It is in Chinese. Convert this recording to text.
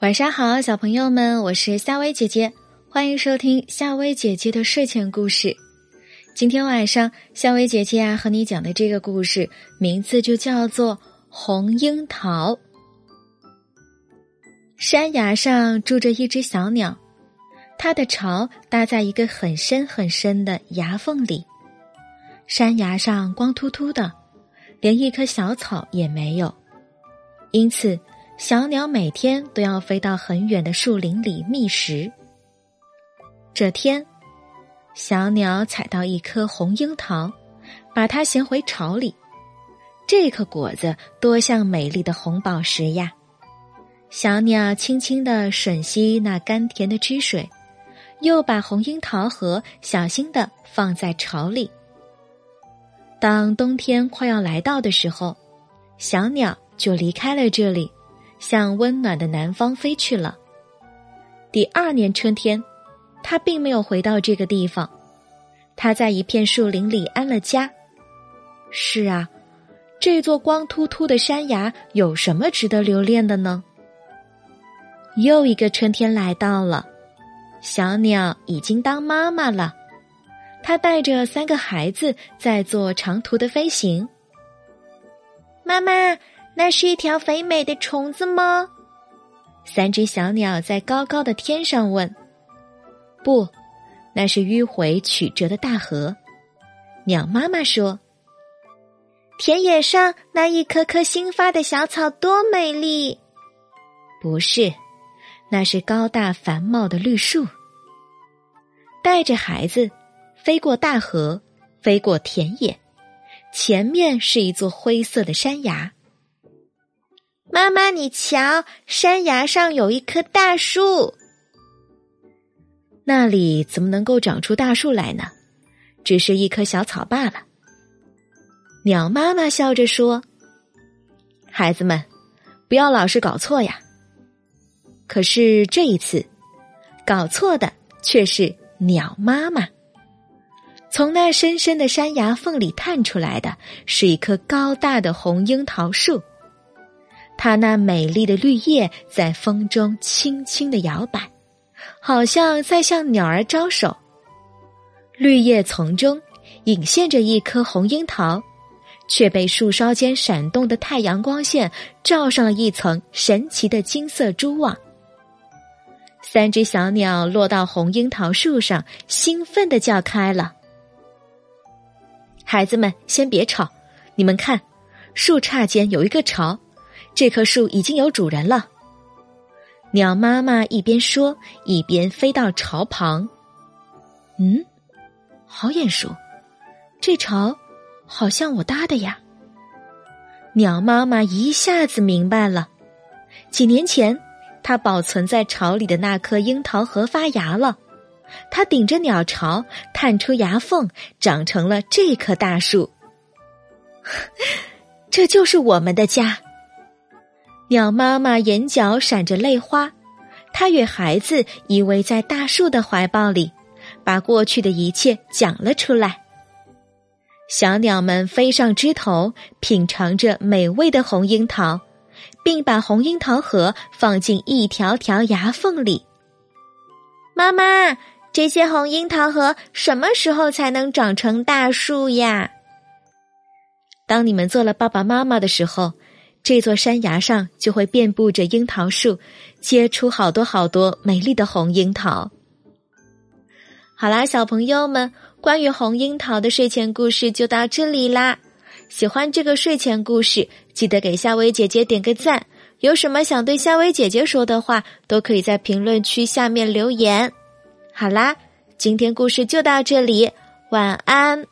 晚上好，小朋友们，我是夏薇姐姐，欢迎收听夏薇姐姐的睡前故事。今天晚上，夏薇姐姐啊和你讲的这个故事名字就叫做《红樱桃》。山崖上住着一只小鸟，它的巢搭在一个很深很深的崖缝里。山崖上光秃秃的，连一棵小草也没有，因此。小鸟每天都要飞到很远的树林里觅食。这天，小鸟采到一颗红樱桃，把它衔回巢里。这颗果子多像美丽的红宝石呀！小鸟轻轻的吮吸那甘甜的汁水，又把红樱桃核小心的放在巢里。当冬天快要来到的时候，小鸟就离开了这里。向温暖的南方飞去了。第二年春天，他并没有回到这个地方，他在一片树林里安了家。是啊，这座光秃秃的山崖有什么值得留恋的呢？又一个春天来到了，小鸟已经当妈妈了，它带着三个孩子在做长途的飞行。妈妈。那是一条肥美的虫子吗？三只小鸟在高高的天上问。不，那是迂回曲折的大河。鸟妈妈说：“田野上那一棵棵新发的小草多美丽。”不是，那是高大繁茂的绿树。带着孩子飞过大河，飞过田野，前面是一座灰色的山崖。妈妈，你瞧，山崖上有一棵大树。那里怎么能够长出大树来呢？只是一棵小草罢了。鸟妈妈笑着说：“孩子们，不要老是搞错呀。”可是这一次，搞错的却是鸟妈妈。从那深深的山崖缝里探出来的是一棵高大的红樱桃树。它那美丽的绿叶在风中轻轻的摇摆，好像在向鸟儿招手。绿叶丛中隐现着一颗红樱桃，却被树梢间闪动的太阳光线罩上了一层神奇的金色蛛网。三只小鸟落到红樱桃树上，兴奋的叫开了：“孩子们，先别吵！你们看，树杈间有一个巢。”这棵树已经有主人了。鸟妈妈一边说，一边飞到巢旁。嗯，好眼熟，这巢好像我搭的呀。鸟妈妈一下子明白了，几年前它保存在巢里的那颗樱桃核发芽了，它顶着鸟巢探出牙缝，长成了这棵大树。这就是我们的家。鸟妈妈眼角闪着泪花，她与孩子依偎在大树的怀抱里，把过去的一切讲了出来。小鸟们飞上枝头，品尝着美味的红樱桃，并把红樱桃核放进一条条牙缝里。妈妈，这些红樱桃核什么时候才能长成大树呀？当你们做了爸爸妈妈的时候。这座山崖上就会遍布着樱桃树，结出好多好多美丽的红樱桃。好啦，小朋友们，关于红樱桃的睡前故事就到这里啦。喜欢这个睡前故事，记得给夏薇姐姐点个赞。有什么想对夏薇姐姐说的话，都可以在评论区下面留言。好啦，今天故事就到这里，晚安。